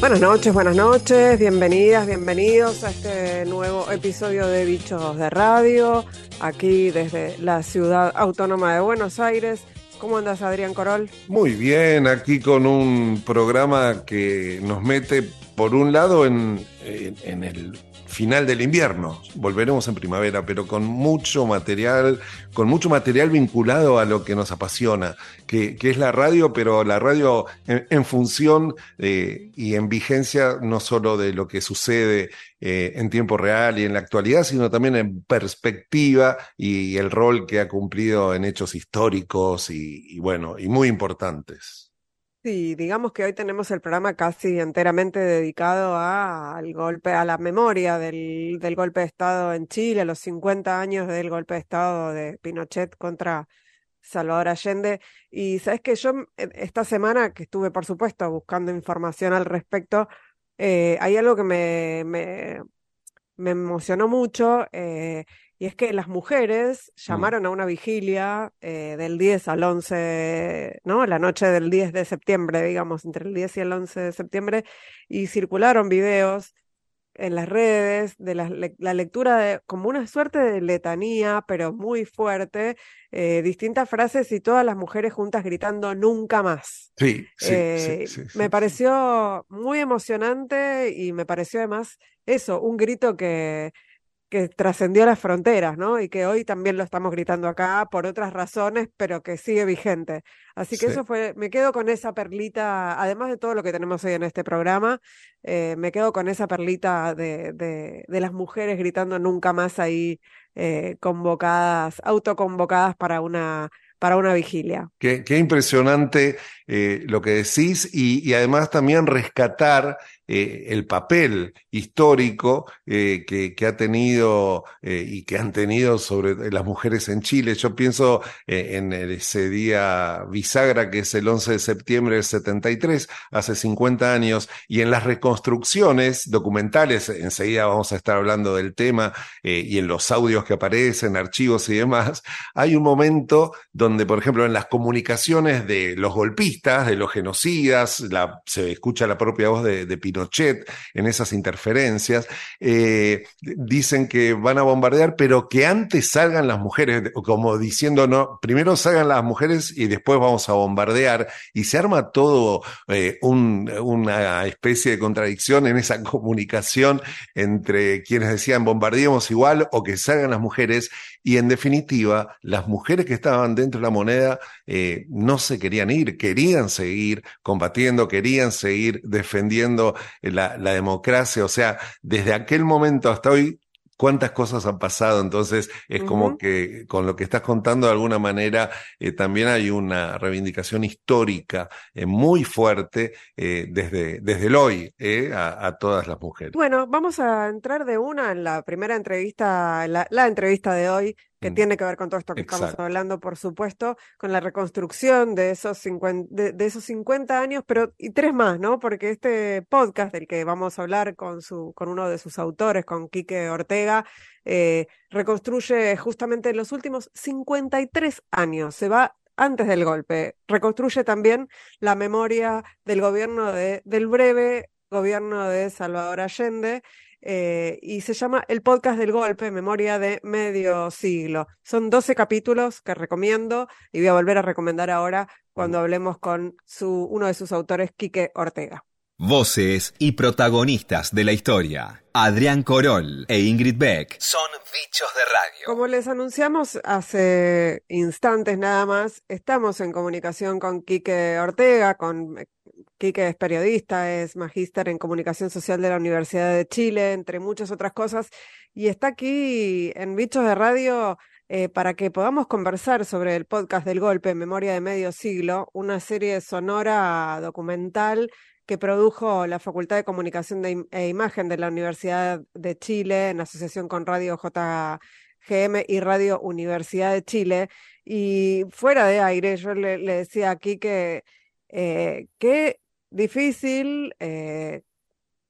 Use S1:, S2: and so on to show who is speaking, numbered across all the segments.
S1: Buenas noches, buenas noches, bienvenidas, bienvenidos a este nuevo episodio de Bichos de Radio, aquí desde la ciudad autónoma de Buenos Aires. ¿Cómo andas, Adrián Corol?
S2: Muy bien, aquí con un programa que nos mete, por un lado, en, en, en el final del invierno. Volveremos en primavera, pero con mucho material, con mucho material vinculado a lo que nos apasiona, que, es la radio, pero la radio en, función eh, y en vigencia no solo de lo que sucede eh, en tiempo real y en la actualidad, sino también en perspectiva y, y el rol que ha cumplido en hechos históricos y, y bueno, y muy importantes.
S1: Sí, digamos que hoy tenemos el programa casi enteramente dedicado a, al golpe, a la memoria del, del golpe de Estado en Chile, a los 50 años del golpe de Estado de Pinochet contra Salvador Allende. Y sabes que yo esta semana que estuve, por supuesto, buscando información al respecto, eh, hay algo que me, me, me emocionó mucho. Eh, y es que las mujeres llamaron a una vigilia eh, del 10 al 11, ¿no? La noche del 10 de septiembre, digamos, entre el 10 y el 11 de septiembre, y circularon videos en las redes de la, la lectura de como una suerte de letanía, pero muy fuerte, eh, distintas frases y todas las mujeres juntas gritando nunca más.
S2: Sí, sí,
S1: Eh,
S2: sí, sí, sí,
S1: me pareció muy emocionante y me pareció además eso, un grito que que trascendió las fronteras, ¿no? Y que hoy también lo estamos gritando acá por otras razones, pero que sigue vigente. Así que
S2: Sí.
S1: eso fue, me quedo con esa perlita, además de todo lo que tenemos hoy en este programa, eh, me quedo con esa perlita de, de, de las mujeres gritando nunca más ahí, eh, convocadas, autoconvocadas para una, para una vigilia.
S2: Qué, qué impresionante eh, lo que decís y, y además también rescatar eh, el papel histórico eh, que, ha tenido eh, y que han tenido sobre las mujeres en Chile. Yo pienso en ese día bisagra que es el 11 de septiembre del 73, hace 50 años, y en las reconstrucciones documentales, enseguida vamos a estar hablando del tema, y en los audios que aparecen, archivos y demás, hay un momento donde, por ejemplo, en las comunicaciones de los golpistas, de los genocidas, se escucha la propia voz de, de Pinochet en esas interferencias, eh, dicen que van a bombardear, pero que antes salgan las mujeres, como diciendo, no, primero salgan las mujeres y después vamos a bombardear, y se arma todo eh, un, una especie de contradicción en esa comunicación entre quienes decían bombardeemos igual o que salgan las mujeres, y en definitiva, las mujeres que estaban dentro de la moneda eh, no se querían ir, querían seguir combatiendo, querían seguir defendiendo la, la democracia. O sea, desde aquel momento hasta hoy, cuántas cosas han pasado. Entonces, es como que con lo que estás contando, de alguna manera, eh, también hay una reivindicación histórica eh, muy fuerte eh, desde, desde el hoy a, a todas las mujeres.
S1: Bueno, vamos a entrar de una en la primera entrevista, la, la entrevista de hoy, que
S2: Mm.
S1: tiene que ver con todo esto que estamos hablando, por supuesto, con la reconstrucción de esos 50, de, de esos 50 años, pero y tres más, ¿no? Porque este podcast del que vamos a hablar con su, con uno de sus autores, con Quique Ortega, eh, reconstruye justamente los últimos 53 años. Se va antes del golpe. Reconstruye también la memoria del gobierno de, del breve gobierno de Salvador Allende. Eh, y se llama El Podcast del Golpe, Memoria de Medio Siglo. Son 12 capítulos que recomiendo y voy a volver a recomendar ahora cuando hablemos con su, uno de sus autores, Quique Ortega.
S3: Voces y protagonistas de la historia. Adrián Corol e Ingrid Beck son bichos de radio.
S1: Como les anunciamos hace instantes nada más, estamos en comunicación con Quique Ortega, con Quique es periodista, es magíster en comunicación social de la Universidad de Chile, entre muchas otras cosas, y está aquí en Bichos de Radio eh, para que podamos conversar sobre el podcast del golpe, Memoria de Medio Siglo, una serie sonora documental que produjo la Facultad de Comunicación e Imagen de la Universidad de Chile en asociación con Radio JGM y Radio Universidad de Chile. Y fuera de aire, yo le, le decía aquí que eh, difícil eh,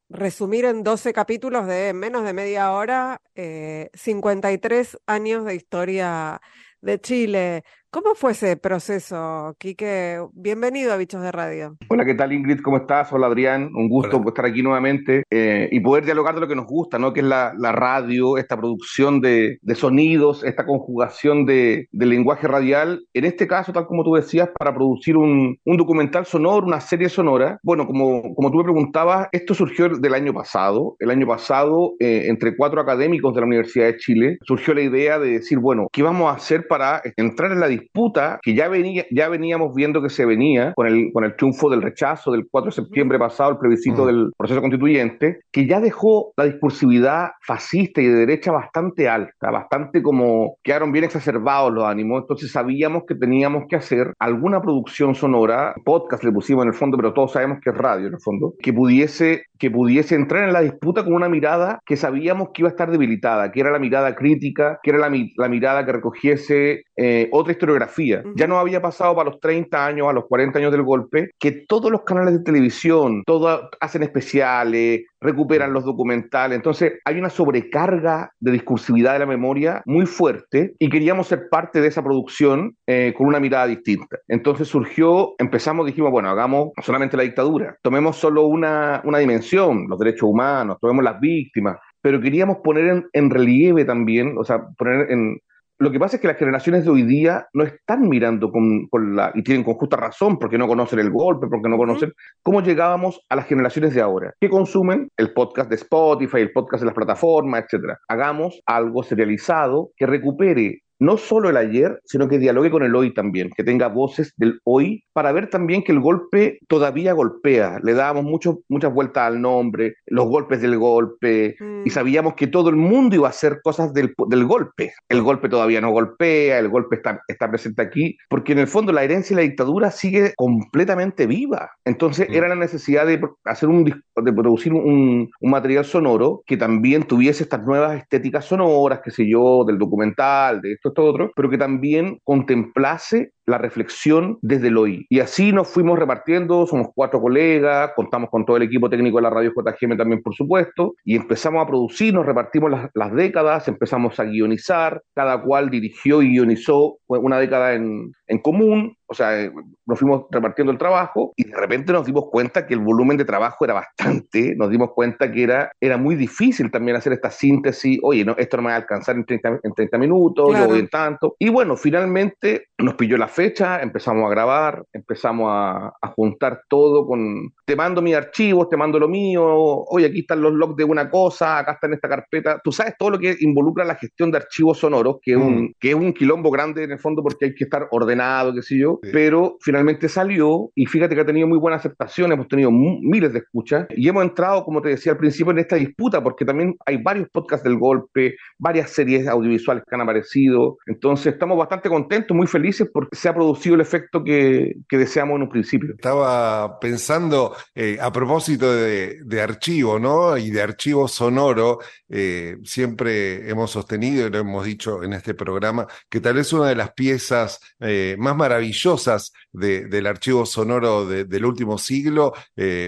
S1: resumir en 12 capítulos de menos de media hora eh, 53 años de historia de Chile. ¿Cómo fue ese proceso, Quique? Bienvenido a Bichos de Radio.
S4: Hola, ¿qué tal Ingrid? ¿Cómo estás? Hola Adrián, un gusto estar aquí nuevamente eh, y poder dialogar de lo que nos gusta, ¿no? Que es la, radio, esta producción de, sonidos, esta conjugación de, lenguaje radial. En este caso, tal como tú decías, para producir un, documental sonoro, una serie sonora. Bueno, como, como tú me preguntabas, esto surgió del año pasado. El año pasado, eh, entre cuatro académicos de la Universidad de Chile, surgió la idea de decir, bueno, ¿qué vamos a hacer para entrar en la disputa que ya, venía, ya veníamos viendo que se venía con el, con el triunfo del rechazo del 4 de septiembre pasado, el plebiscito del proceso constituyente, que ya dejó la discursividad fascista y de derecha bastante alta, bastante como quedaron bien exacerbados los ánimos, entonces sabíamos que teníamos que hacer alguna producción sonora, podcast le pusimos en el fondo, pero todos sabemos que es radio en el fondo, que pudiese que pudiese entrar en la disputa con una mirada que sabíamos que iba a estar debilitada, que era la mirada crítica, que era la, la mirada que recogiese eh, otra historiografía. Ya no había pasado para los 30 años, a los 40 años del golpe, que todos los canales de televisión, todos hacen especiales, recuperan los documentales. Entonces hay una sobrecarga de discursividad de la memoria muy fuerte y queríamos ser parte de esa producción eh, con una mirada distinta. Entonces surgió, empezamos, dijimos, bueno, hagamos solamente la dictadura, tomemos solo una, una dimensión, los derechos humanos, tomemos las víctimas, pero queríamos poner en, en relieve también, o sea, poner en, lo que pasa es que las generaciones de hoy día no están mirando con, la, y tienen con justa razón, porque no conocen el golpe, porque no conocen cómo llegábamos a las generaciones de ahora, que consumen el podcast de Spotify, el podcast de las plataformas, etcétera. Hagamos algo serializado que recupere no solo el ayer, sino que dialogue con el hoy también, que tenga voces del hoy, para ver también que el golpe todavía golpea. Le dábamos mucho, muchas vueltas al nombre, los golpes del golpe, y mm. sabíamos que todo el mundo iba a hacer cosas del, del, golpe. El golpe todavía no golpea, el golpe está, está presente aquí, porque en el fondo la herencia y la dictadura sigue completamente viva. Entonces era la necesidad de hacer un de producir un, un material sonoro que también tuviese estas nuevas estéticas sonoras, qué sé yo, del documental, de esto esto, otro, pero que también contemplase la reflexión desde el hoy. Y así nos fuimos repartiendo, somos cuatro colegas, contamos con todo el equipo técnico de la radio JGM también, por supuesto, y empezamos a producir, nos repartimos las, décadas, empezamos a guionizar, cada cual dirigió y guionizó una década en, en común, o sea, eh, nos fuimos repartiendo el trabajo y de repente nos dimos cuenta que el volumen de trabajo era bastante, nos dimos cuenta que era, era muy difícil también hacer esta síntesis, oye, no, esto no me va a alcanzar en 30, en 30 minutos, yo voy en tanto. Y bueno, finalmente nos pilló la fecha, empezamos a grabar, empezamos a, juntar todo con, te mando mis archivos, te mando lo mío, oye, aquí están los logs de una cosa, acá está en esta carpeta, tú sabes todo lo que involucra la gestión de archivos sonoros, que es, un, mm. que es un quilombo grande en el fondo porque hay que estar ordenado, qué sé yo, pero finalmente salió y fíjate que ha tenido muy buena aceptación, hemos tenido miles de escuchas y hemos entrado, como te decía al principio, en esta disputa porque también hay varios podcasts del golpe, varias series audiovisuales que han aparecido, entonces estamos bastante contentos, muy felices porque se ha producido el efecto que, deseamos en un principio.
S2: Estaba pensando eh, a propósito de, archivo, ¿no? Y de archivo sonoro, eh, siempre hemos sostenido y lo hemos dicho en este programa, que tal vez una de las piezas eh, más maravillosas del archivo sonoro del último siglo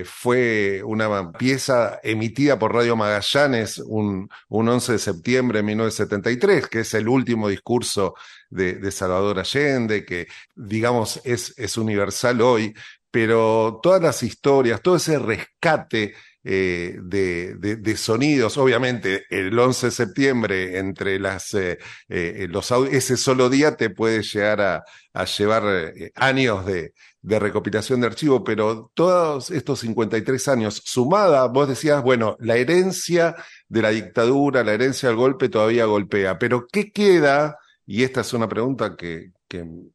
S2: fue una pieza emitida por Radio Magallanes un, un 11 de septiembre de 1973, que es el último discurso de, Salvador Allende, que digamos es, es universal hoy, pero todas las historias, todo ese rescate eh, de, de, sonidos, obviamente el 11 de septiembre entre las, eh, eh, los ese solo día te puede llegar a, a llevar años de, de, recopilación de archivo, pero todos estos 53 años, sumada, vos decías, bueno, la herencia de la dictadura, la herencia del golpe todavía golpea, pero ¿qué queda y esta es una pregunta que,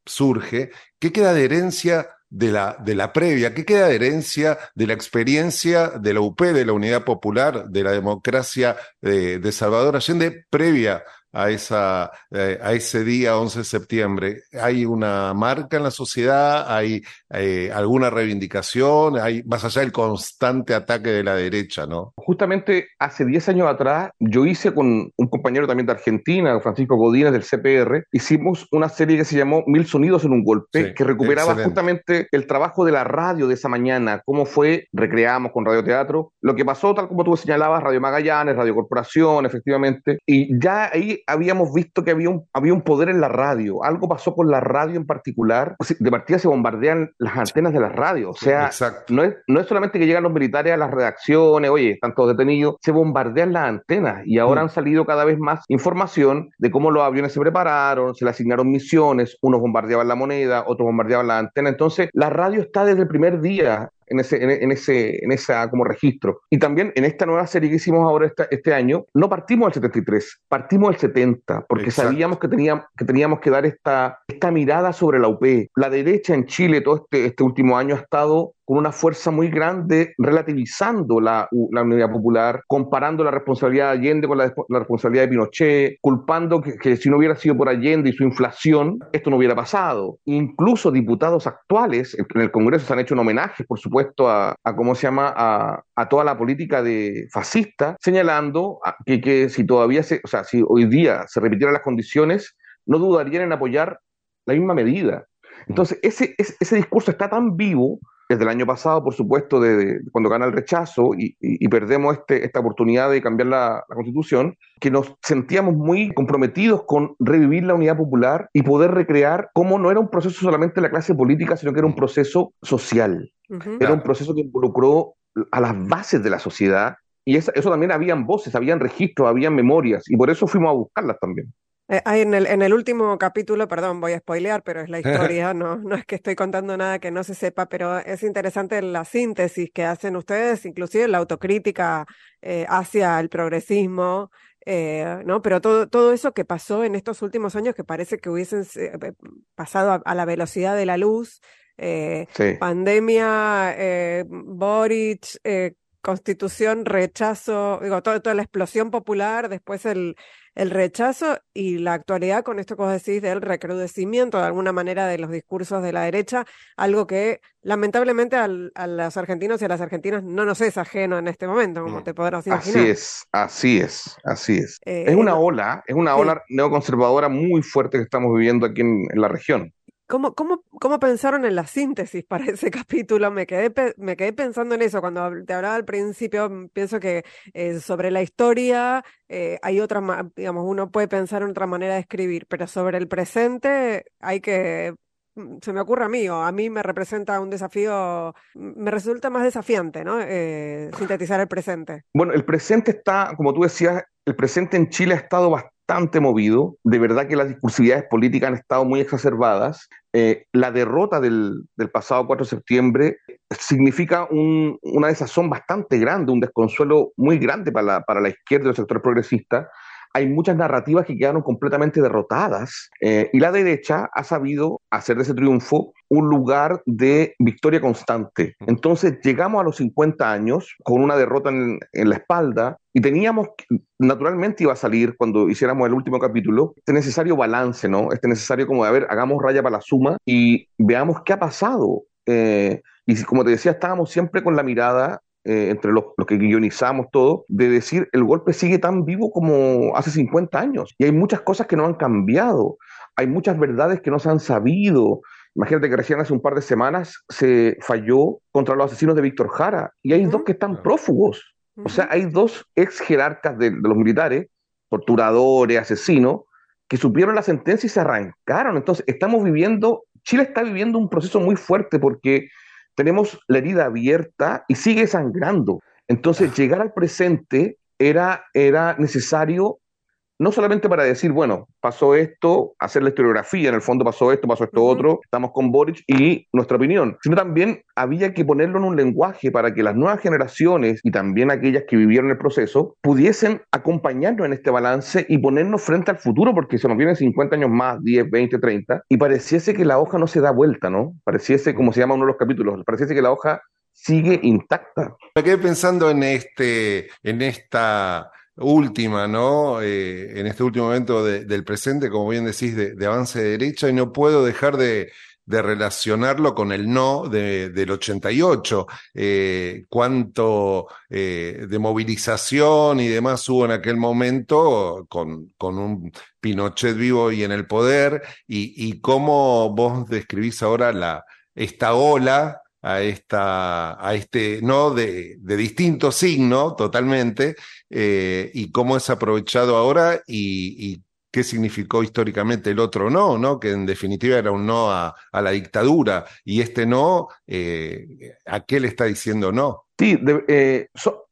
S2: surge, ¿qué queda de herencia de la, de la previa? ¿Qué queda de herencia de la experiencia de la UP, de la Unidad Popular, de la democracia de, de Salvador Allende previa a, esa, eh, a ese día 11 de septiembre? ¿Hay una marca en la sociedad? ¿Hay eh, alguna reivindicación? ¿Hay más allá del constante ataque de la derecha, no?
S4: Justamente hace 10 años atrás, yo hice con un compañero también de Argentina, Francisco Godínez del CPR, hicimos una serie que se llamó Mil Sonidos en un Golpe, que recuperaba justamente el trabajo de la radio de esa mañana, cómo fue, recreamos con Radio Teatro, lo que pasó, tal como tú señalabas, Radio Magallanes, Radio Corporación, efectivamente, y ya ahí habíamos visto que había un, había un poder en la radio. Algo pasó con la radio en particular. De partida se bombardean las antenas de la radio. O sea, no es, no es solamente que llegan los militares a las redacciones, oye, están todos detenidos, se bombardean las antenas y ahora mm. han salido cada vez más información de cómo los aviones se prepararon, se le asignaron misiones, unos bombardeaban la moneda, otros bombardeaban la antena. Entonces, la radio está desde el primer día en ese, en, ese, en esa como registro. Y también en esta nueva serie que hicimos ahora este año, no partimos del 73, partimos del 70, porque sabíamos que teníamos, que teníamos que dar esta, esta mirada sobre la UP. La derecha en Chile todo este, este último año ha estado con una fuerza muy grande, relativizando la, unidad popular, comparando la responsabilidad de Allende con la, responsabilidad de Pinochet, culpando que, si no hubiera sido por Allende y su inflación, esto no hubiera pasado. Incluso diputados actuales en el Congreso se han hecho un homenaje, por supuesto, a, ¿cómo se llama?, a, toda la política de fascista, señalando que, si todavía se, o sea, si hoy día se repitieran las condiciones, no dudarían en apoyar la misma medida. Entonces, ese, ese discurso está tan vivo desde el año pasado, por supuesto, de, cuando gana el rechazo y, perdemos este, esta oportunidad de cambiar la, constitución, que nos sentíamos muy comprometidos con revivir la unidad popular y poder recrear cómo no era un proceso solamente de la clase política, sino que era un proceso social. Era un proceso que involucró a las bases de la sociedad y eso, eso también habían voces, habían registros, habían memorias y por eso fuimos a buscarlas también.
S1: Eh, en el, en el último capítulo, perdón, voy a spoilear, pero es la historia, no, no es que estoy contando nada que no se sepa, pero es interesante la síntesis que hacen ustedes, inclusive la autocrítica eh, hacia el progresismo, eh, ¿no? Pero todo, todo eso que pasó en estos últimos años que parece que hubiesen pasado a, la velocidad de la luz, pandemia, Boric, constitución, rechazo, digo, toda la explosión popular, después el el rechazo y la actualidad con esto que vos decís del recrudecimiento de alguna manera de los discursos de la derecha, algo que lamentablemente a los argentinos y a las argentinas no nos es ajeno en este momento, como te podrás imaginar.
S4: Así es, así es, así es. Eh, es una ola, es una ola neoconservadora muy fuerte que estamos viviendo aquí en la región.
S1: ¿Cómo, cómo, cómo pensaron en la síntesis para ese capítulo? Me quedé, me quedé pensando en eso. Cuando te hablaba al principio, mm, pienso que eh, sobre la historia eh, hay otra, digamos, uno puede pensar en otra manera de escribir, pero sobre el presente hay que, mm, se me ocurre a mí, o a mí me representa un desafío, mm, me resulta más desafiante, ¿no? Eh, sintetizar el presente.
S4: Bueno, el presente está, como tú decías, el presente en Chile ha estado bastante bastante movido, de verdad que las discursividades políticas han estado muy exacerbadas. Eh, la derrota del, pasado 4 de septiembre significa una desazón bastante grande, un desconsuelo muy grande para la, para la izquierda y los sectores progresistas, hay muchas narrativas que quedaron completamente derrotadas eh, y la derecha ha sabido hacer de ese triunfo un lugar de victoria constante. Entonces llegamos a los 50 años con una derrota en, la espalda y teníamos, naturalmente iba a salir cuando hiciéramos el último capítulo, este necesario balance, ¿no? Este necesario como de, a ver, hagamos raya para la suma y veamos qué ha pasado. Eh, y como te decía, estábamos siempre con la mirada eh, entre los, que guionizamos todo, de decir el golpe sigue tan vivo como hace 50 años y hay muchas cosas que no han cambiado, hay muchas verdades que no se han sabido. Imagínate que recién hace un par de semanas se falló contra los asesinos de Víctor Jara y hay dos que están prófugos. O sea, hay dos ex jerarcas de, de los militares, torturadores, asesinos, que supieron la sentencia y se arrancaron. Entonces, estamos viviendo, Chile está viviendo un proceso muy fuerte porque tenemos la herida abierta y sigue sangrando. Entonces, llegar al presente era, era necesario no solamente para decir, bueno, pasó esto, hacer la historiografía, en el fondo pasó esto, pasó esto otro, estamos con Boric y nuestra opinión, sino también había que ponerlo en un lenguaje para que las nuevas generaciones y también aquellas que vivieron el proceso pudiesen acompañarnos en este balance y ponernos frente al futuro, porque se nos vienen 50 años más, 10, 20, 30, y pareciese que la hoja no se da vuelta, ¿no? Pareciese, como se llama uno de los capítulos, pareciese que la hoja sigue intacta.
S2: Me quedé pensando en este, en esta última, ¿no? Eh, en este último momento del presente, como bien decís, de, avance de derecha, y no puedo dejar de, relacionarlo con el no del 88, eh, cuánto eh, de movilización y demás hubo en aquel momento con, un Pinochet vivo y en el poder, y, cómo vos describís ahora esta ola a este no de, de distinto signo totalmente, eh, y cómo es aprovechado ahora y, qué significó históricamente el otro no, ¿no? Que en definitiva era un no a, la dictadura. Y este no, eh, ¿a qué le está diciendo no?
S4: Sí, eh,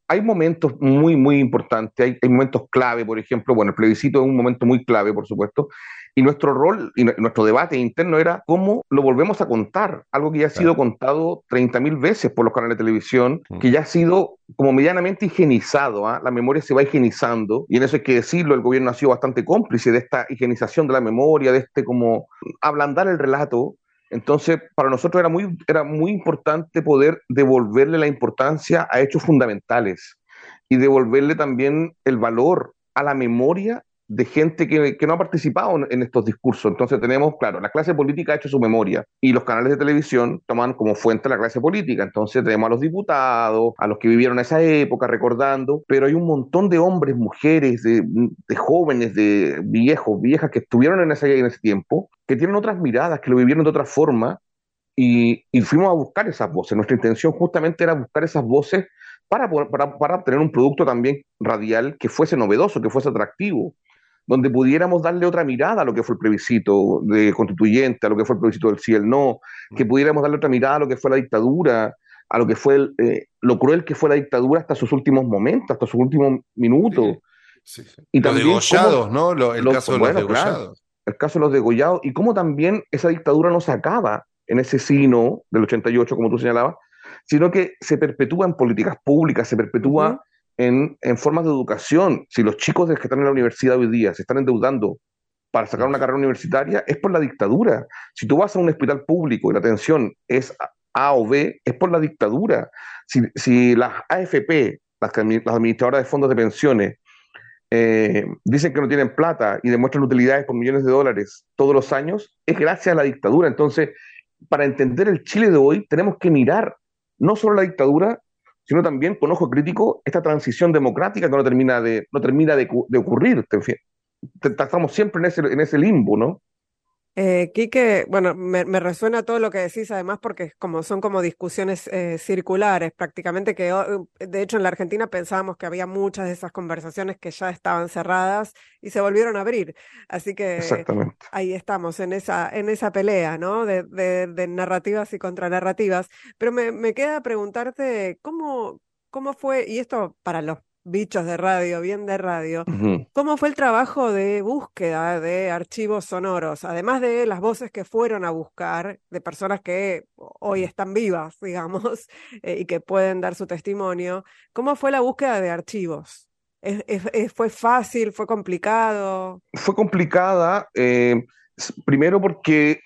S4: hay momentos muy, muy importantes, hay, hay, momentos clave, por ejemplo, bueno, el plebiscito es un momento muy clave, por supuesto, y nuestro rol y nuestro debate interno era cómo lo volvemos a contar, algo que ya ha sido contado 30.000 veces por los canales de televisión, mm. que ya ha sido como medianamente higienizado, ¿ah? la memoria se va higienizando, y en eso hay que decirlo, el gobierno ha sido bastante cómplice de esta higienización de la memoria, de este como ablandar el relato, entonces, para nosotros era muy, era muy importante poder devolverle la importancia a hechos fundamentales y devolverle también el valor a la memoria de gente que, no ha participado en, estos discursos. Entonces tenemos, claro, la clase política ha hecho su memoria y los canales de televisión toman como fuente la clase política. Entonces tenemos a los diputados, a los que vivieron esa época recordando, pero hay un montón de hombres, mujeres, de, jóvenes, de viejos, viejas que estuvieron en ese, en ese tiempo, que tienen otras miradas, que lo vivieron de otra forma y, fuimos a buscar esas voces. Nuestra intención justamente era buscar esas voces para, para, para obtener un producto también radial que fuese novedoso, que fuese atractivo donde pudiéramos darle otra mirada a lo que fue el plebiscito de constituyente, a lo que fue el plebiscito del sí y el no, que pudiéramos darle otra mirada a lo que fue la dictadura, a lo que fue eh, lo cruel que fue la dictadura hasta sus últimos momentos, hasta sus últimos minutos.
S2: Y los degollados, ¿no? el caso de los degollados.
S4: el caso de los degollados, y cómo también esa dictadura no se acaba en ese sino del 88, como tú señalabas, sino que se perpetúa en políticas públicas, se perpetúa en, formas de educación. Si los chicos que están en la universidad hoy día se están endeudando para sacar una carrera universitaria, es por la dictadura. Si tú vas a un hospital público y la atención es A o B, es por la dictadura. Si, las AFP, las, administradoras de fondos de pensiones, eh, dicen que no tienen plata y demuestran utilidades por millones de dólares todos los años, es gracias a la dictadura. Entonces, para entender el Chile de hoy, tenemos que mirar no solo la dictadura, sino también con ojo crítico esta transición democrática que no termina de, no termina de, de ocurrir. Estamos siempre en ese, en ese limbo, ¿no?
S1: Eh, Quique, bueno, me, resuena todo lo que decís, además, porque como son como discusiones eh, circulares, prácticamente que de hecho en la Argentina pensábamos que había muchas de esas conversaciones que ya estaban cerradas y se volvieron a abrir. Así que ahí estamos, en esa, en esa pelea, ¿no? De, de, narrativas y contranarrativas. Pero me, me queda preguntarte cómo, cómo fue, y esto para los bichos de radio, bien de radio. ¿Cómo fue el trabajo de búsqueda de archivos sonoros? Además de las voces que fueron a buscar, de personas que hoy están vivas, digamos, eh, y que pueden dar su testimonio, ¿cómo fue la búsqueda de archivos? fue fácil? ¿Fue complicado?
S4: Fue complicada, eh, primero porque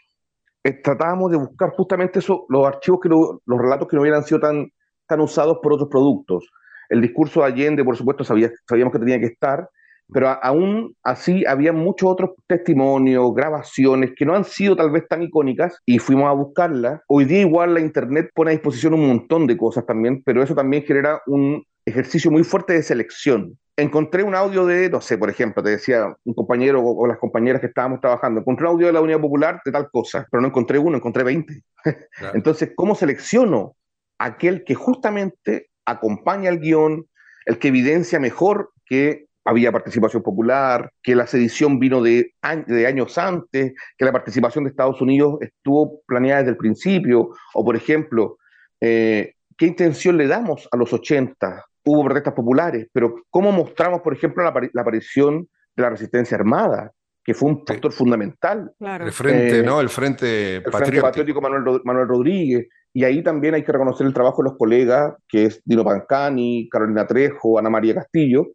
S4: tratábamos de buscar justamente eso, los archivos, que los relatos que no hubieran sido tan, tan usados por otros productos el discurso de Allende, por supuesto, sabíamos que tenía que estar, pero aún así había muchos otros testimonios, grabaciones que no han sido tal vez tan icónicas y fuimos a buscarlas. Hoy día igual la Internet pone a disposición un montón de cosas también, pero eso también genera un ejercicio muy fuerte de selección. Encontré un audio de, no sé, por ejemplo, te decía un compañero o, las compañeras que estábamos trabajando, encontré un audio de la Unidad Popular de tal cosa, pero no encontré uno, encontré 20. Entonces, ¿cómo selecciono aquel que justamente acompaña el guion, el que evidencia mejor que había participación popular, que la sedición vino de, de, años antes, que la participación de Estados Unidos estuvo planeada desde el principio, o por ejemplo, eh, ¿qué intención le damos a los 80? Hubo protestas populares, pero ¿cómo mostramos, por ejemplo, la, aparición de la resistencia armada? que fue un factor fundamental.
S2: El frente, eh, ¿no? El frente
S4: patriótico. Manuel, Manuel Rodríguez. Y ahí también hay que reconocer el trabajo de los colegas, que es Dino Pancani, Carolina Trejo, Ana María Castillo,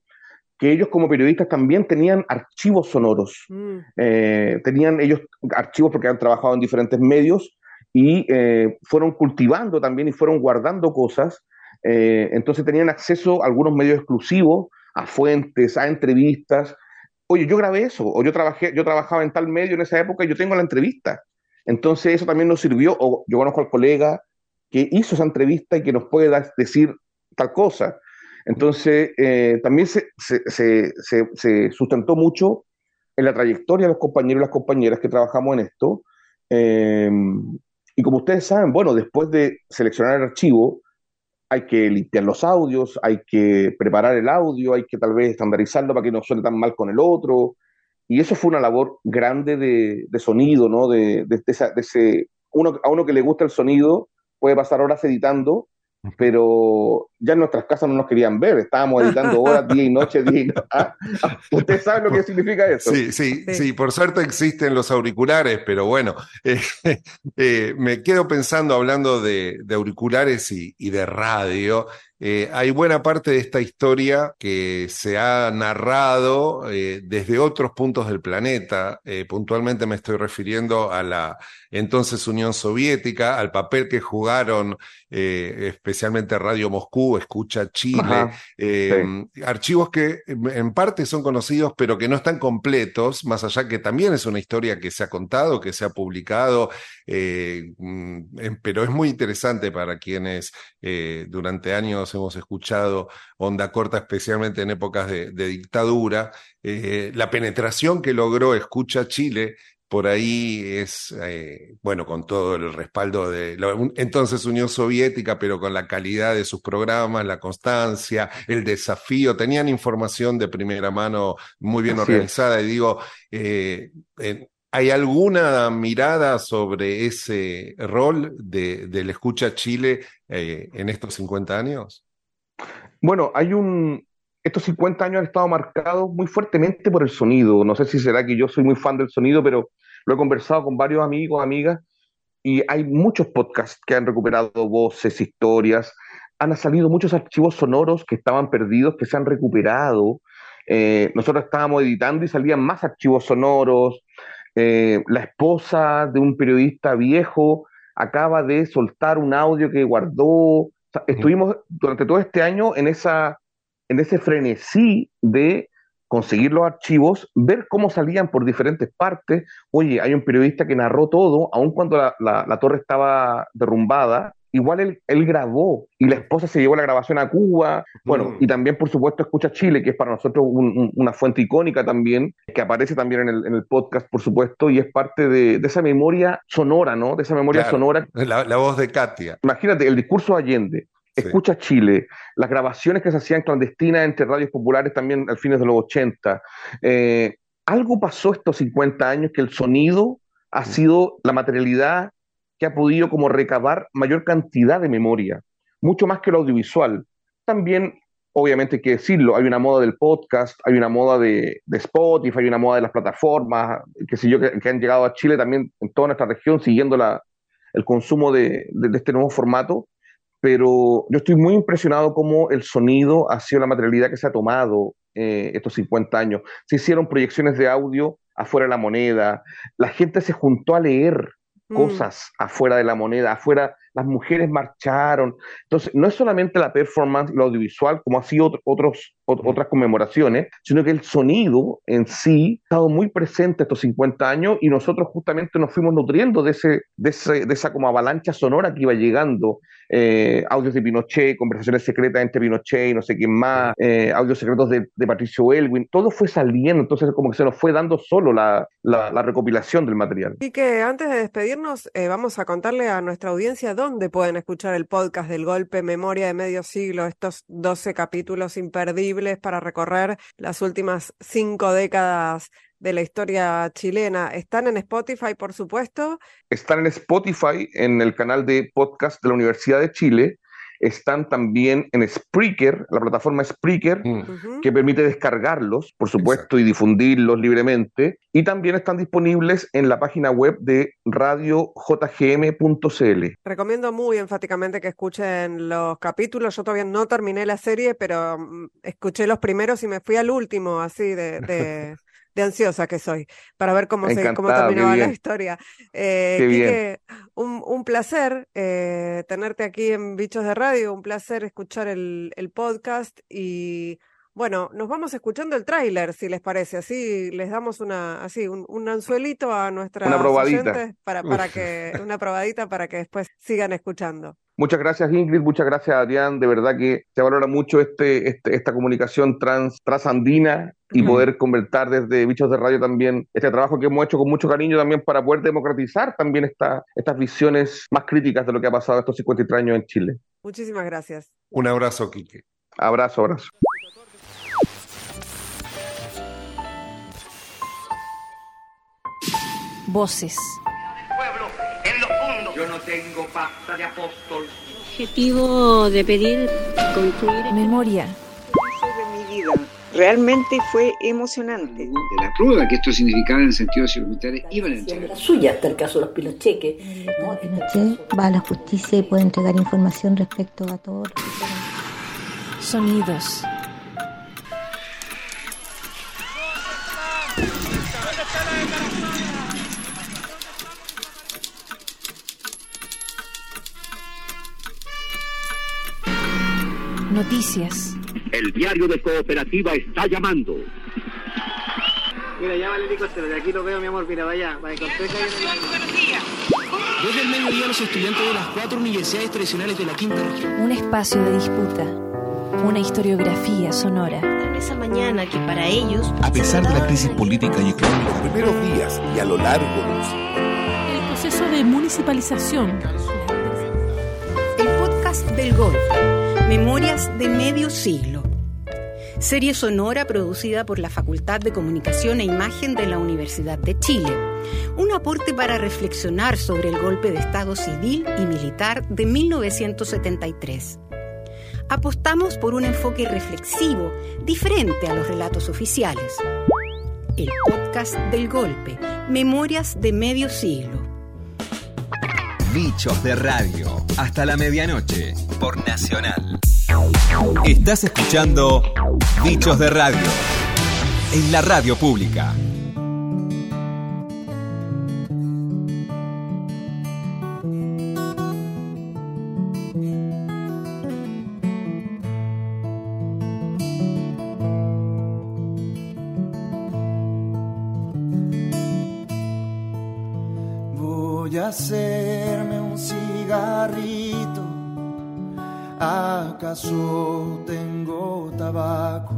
S4: que ellos como periodistas también tenían archivos sonoros. Mm. Eh, tenían ellos archivos porque han trabajado en diferentes medios y eh, fueron cultivando también y fueron guardando cosas. Eh, entonces tenían acceso a algunos medios exclusivos, a fuentes, a entrevistas. Oye, yo grabé eso, o yo trabajé, yo trabajaba en tal medio en esa época y yo tengo la entrevista. Entonces eso también nos sirvió, o yo conozco al colega que hizo esa entrevista y que nos puede decir tal cosa. Entonces eh, también se, se, sustentó mucho en la trayectoria de los compañeros y las compañeras que trabajamos en esto. Em, y como ustedes saben, bueno, después de seleccionar el archivo, hay que limpiar los audios, hay que preparar el audio, hay que tal vez estandarizarlo para que no suene tan mal con el otro. Y eso fue una labor grande de, sonido, ¿no? De, de, ese, uno, a uno que le gusta el sonido puede pasar horas editando pero ya en nuestras casas no nos querían ver, estábamos editando horas, día y noche, día y noche. Ah, ah, ¿Usted sabe lo que significa eso?
S2: Sí, sí, sí, por suerte existen los auriculares, pero bueno, eh, eh, me quedo pensando, hablando de, auriculares y, y, de radio, eh, hay buena parte de esta historia que se ha narrado eh, desde otros puntos del planeta. Eh, puntualmente me estoy refiriendo a la entonces Unión Soviética, al papel que jugaron especialmente Radio Moscú, Escucha Chile, archivos que en parte son conocidos pero que no están completos, más allá que también es una historia que se ha contado, que se ha publicado, mm, pero es muy interesante para quienes durante años hemos escuchado onda corta, especialmente en épocas de, dictadura. Eh, la penetración que logró Escucha Chile por ahí es, eh, bueno, con todo el respaldo de la entonces Unión Soviética, pero con la calidad de sus programas, la constancia, el desafío, tenían información de primera mano muy bien organizada. Y digo, eh, ¿hay alguna mirada sobre ese rol de, del Escucha Chile en estos 50 años?
S4: Bueno, hay un. Estos 50 años han estado marcados muy fuertemente por el sonido. No sé si será que yo soy muy fan del sonido, pero lo he conversado con varios amigos, amigas, y hay muchos podcasts que han recuperado voces, historias. Han salido muchos archivos sonoros que estaban perdidos, que se han recuperado. Eh, nosotros estábamos editando y salían más archivos sonoros. Eh, la esposa de un periodista viejo acaba de soltar un audio que guardó estuvimos durante todo este año en, esa, en ese frenesí de conseguir los archivos, ver cómo salían por diferentes partes. Oye, hay un periodista que narró todo, aun cuando la, la, torre estaba derrumbada, igual él, él, grabó y la esposa se llevó la grabación a Cuba. Bueno, y también, por supuesto, Escucha Chile, que es para nosotros una fuente icónica también, que aparece también en el, en el podcast, por supuesto, y es parte de, de, esa memoria sonora, ¿no? De esa memoria sonora.
S2: La, la, voz de Katia.
S4: Imagínate, el discurso de Allende. Escucha Chile, las grabaciones que se hacían clandestinas entre radios populares también al fines de los 80. Eh, algo pasó estos 50 años que el sonido ha mm. sido la materialidad que ha podido como recabar mayor cantidad de memoria, mucho más que lo audiovisual. También, obviamente hay que decirlo, hay una moda del podcast, hay una moda de, Spotify, hay una moda de las plataformas, que, yo, que, han llegado a Chile también en toda nuestra región siguiendo la, el consumo de, de este nuevo formato pero yo estoy muy impresionado cómo el sonido ha sido la materialidad que se ha tomado eh, estos 50 años. Se hicieron proyecciones de audio afuera de la moneda, la gente se juntó a leer mm. cosas afuera de la moneda, afuera las mujeres marcharon. Entonces, no es solamente la performance, lo audiovisual, como ha sido otros, otras conmemoraciones, sino que el sonido en sí ha estado muy presente estos 50 años y nosotros justamente nos fuimos nutriendo de, ese, de, ese, de esa como avalancha sonora que iba llegando. Eh, audios de Pinochet, conversaciones secretas entre Pinochet y no sé quién más, eh, audios secretos de, de, Patricio Elwin, todo fue saliendo, entonces como que se nos fue dando solo la, la, recopilación del material.
S1: Y que antes de despedirnos, eh, vamos a contarle a nuestra audiencia dónde pueden escuchar el podcast del golpe Memoria de Medio Siglo, estos 12 capítulos imperdibles para recorrer las últimas cinco décadas de la historia chilena. ¿Están en Spotify, por supuesto?
S4: Están en Spotify, en el canal de podcast de la Universidad de Chile están también en Spreaker, la plataforma Spreaker, mm. que permite descargarlos, por supuesto, y difundirlos libremente. Y también están disponibles en la página web de radiojgm.cl.
S1: Recomiendo muy enfáticamente que escuchen los capítulos. Yo todavía no terminé la serie, pero mm, escuché los primeros y me fui al último, así de de ansiosa que soy para ver cómo, se, cómo terminaba la historia. Eh, un, un, placer eh, tenerte aquí en Bichos de Radio, un placer escuchar el, el podcast y bueno, nos vamos escuchando el tráiler, si les parece, así les damos una, así, un, un anzuelito a
S4: probadita.
S1: para, para que, una probadita para que después sigan escuchando.
S4: Muchas gracias Ingrid, muchas gracias Adrián, de verdad que se valora mucho este, este esta comunicación trans, transandina y poder convertir desde Bichos de Radio también este trabajo que hemos hecho con mucho cariño también para poder democratizar también esta, estas visiones más críticas de lo que ha pasado estos 53 años en Chile.
S1: Muchísimas gracias.
S2: Un abrazo, Quique.
S4: Abrazo, abrazo.
S5: Voces.
S6: Tengo pasta de apóstol.
S7: Objetivo de pedir construir.
S5: Memoria.
S8: de mi vida. Realmente fue emocionante.
S9: De la prueba que esto significaba en el sentido de circunstancias iban a entregar.
S10: La suya hasta el caso de los pilocheques.
S11: ¿no? Pinochet va a la justicia y puede entregar información respecto a todos los
S5: Sonidos. Noticias.
S12: El diario de cooperativa está llamando.
S13: Mira, ya vale helicóptero, de aquí lo veo, mi amor, mira, vaya, vaya, con
S14: Desde el mediodía, los estudiantes de las cuatro universidades tradicionales de la quinta región.
S5: Un espacio de disputa. Una historiografía sonora.
S15: Esa mañana que para ellos.
S16: A pesar de la crisis política y económica,
S17: los primeros días y a lo largo de los
S18: El proceso de municipalización.
S19: Del golf. Memorias de medio siglo. Serie sonora producida por la Facultad de Comunicación e Imagen de la Universidad de Chile. Un aporte para reflexionar sobre el golpe de Estado civil y militar de 1973. Apostamos por un enfoque reflexivo, diferente a los relatos oficiales. El podcast del golpe. Memorias de medio siglo.
S3: Bichos de Radio. Hasta la medianoche. Por Nacional. Estás escuchando Bichos de Radio. En la radio pública.
S20: ¿Acaso tengo tabaco?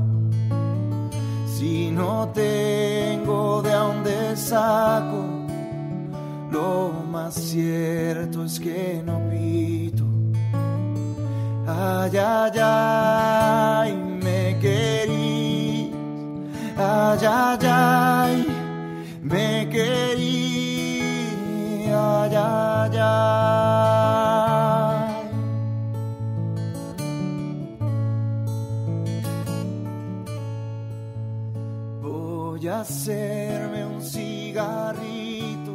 S20: Si no tengo de dónde saco, lo más cierto es que no pito. Ay, ay, ay, me querís. Ay, ay, ay, me querís. Ay, ay. Hacerme un cigarrito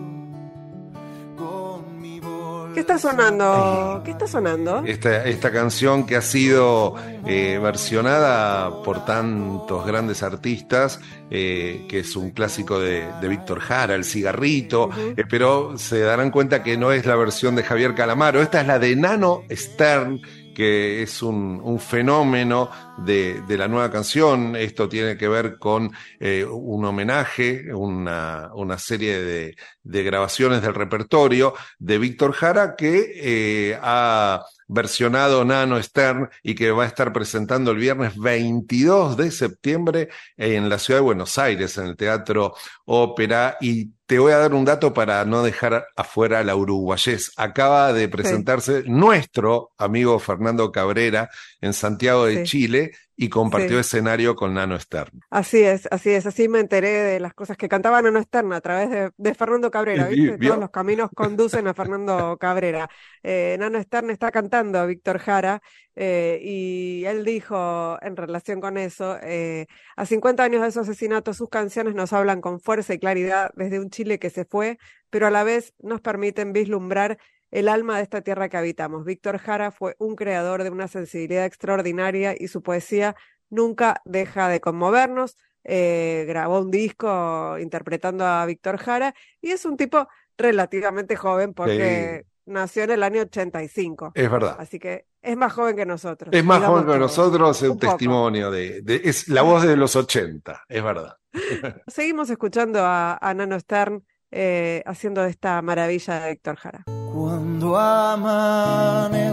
S20: con mi bolsa.
S1: ¿Qué está sonando? ¿Qué está sonando?
S2: Esta, esta canción que ha sido eh, versionada por tantos grandes artistas, eh, que es un clásico de, de Víctor Jara, El Cigarrito, uh -huh. eh, pero se darán cuenta que no es la versión de Javier Calamaro, esta es la de Nano Stern que es un, un fenómeno de, de, la nueva canción. Esto tiene que ver con eh, un homenaje, una, una serie de, de, grabaciones del repertorio de Víctor Jara que eh, ha versionado Nano Stern y que va a estar presentando el viernes 22 de septiembre en la ciudad de Buenos Aires, en el Teatro Ópera. Y te voy a dar un dato para no dejar afuera la uruguayés. Acaba de presentarse sí. nuestro amigo Fernando Cabrera en Santiago de sí. Chile y compartió sí. escenario con Nano Stern.
S1: Así es, así es, así me enteré de las cosas que cantaba Nano Stern a través de, de Fernando Cabrera, ¿viste? Todos los caminos conducen a Fernando Cabrera. Eh, Nano Stern está cantando a Víctor Jara eh, y él dijo en relación con eso, eh, a 50 años de su asesinato, sus canciones nos hablan con fuerza y claridad desde un Chile que se fue, pero a la vez nos permiten vislumbrar el alma de esta tierra que habitamos. Víctor Jara fue un creador de una sensibilidad extraordinaria y su poesía nunca deja de conmovernos. Eh, grabó un disco interpretando a Víctor Jara y es un tipo relativamente joven porque. Nació en el año 85.
S2: Es verdad.
S1: Así que es más joven que nosotros.
S2: Es más joven que nosotros, es un, un testimonio de, de, es la voz de los 80, es verdad.
S1: Seguimos escuchando a, a Nano Stern eh, haciendo esta maravilla de Víctor Jara.
S20: Cuando amanezco